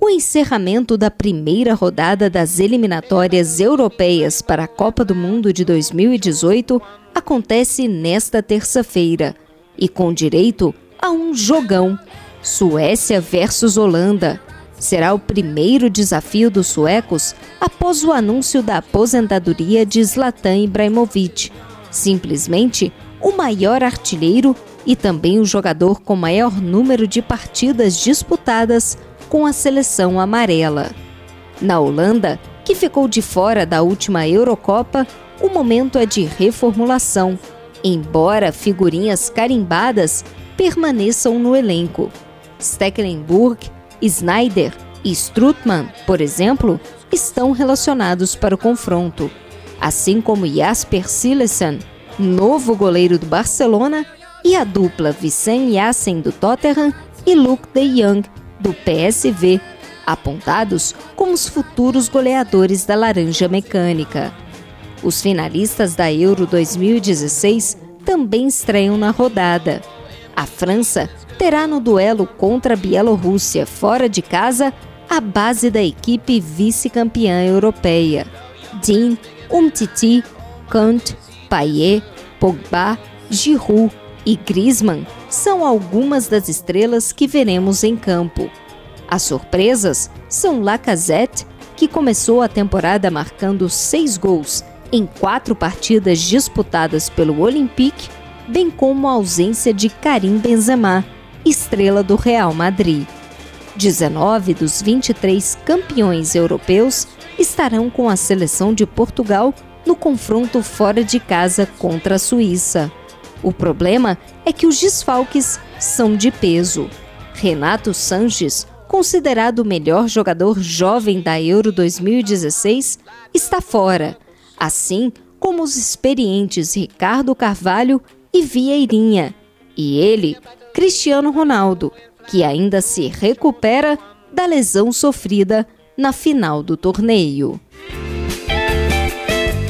O encerramento da primeira rodada das eliminatórias europeias para a Copa do Mundo de 2018 acontece nesta terça-feira e com direito a um jogão. Suécia versus Holanda. Será o primeiro desafio dos suecos após o anúncio da aposentadoria de Zlatan Ibrahimovic. Simplesmente o maior artilheiro e também o jogador com maior número de partidas disputadas com a seleção amarela. Na Holanda, que ficou de fora da última Eurocopa, o momento é de reformulação, embora figurinhas carimbadas permaneçam no elenco. Stecklenburg, Snyder e Strutman, por exemplo, estão relacionados para o confronto, assim como Jasper Silesen, novo goleiro do Barcelona, e a dupla Vicen Yassen do Tottenham e Luke de Jong do PSV, apontados como os futuros goleadores da Laranja Mecânica. Os finalistas da Euro 2016 também estreiam na rodada. A França terá no duelo contra a Bielorrússia fora de casa a base da equipe vice-campeã europeia. Dean, Umtiti, Kant, Payet, Pogba, Giroud e Griezmann são algumas das estrelas que veremos em campo. As surpresas são Lacazette, que começou a temporada marcando seis gols em quatro partidas disputadas pelo Olympique, bem como a ausência de Karim Benzema, estrela do Real Madrid. 19 dos 23 campeões europeus estarão com a seleção de Portugal no confronto fora de casa contra a Suíça. O problema é que os desfalques são de peso. Renato Sanches, considerado o melhor jogador jovem da Euro 2016, está fora, assim como os experientes Ricardo Carvalho e Vieirinha, e ele, Cristiano Ronaldo, que ainda se recupera da lesão sofrida na final do torneio.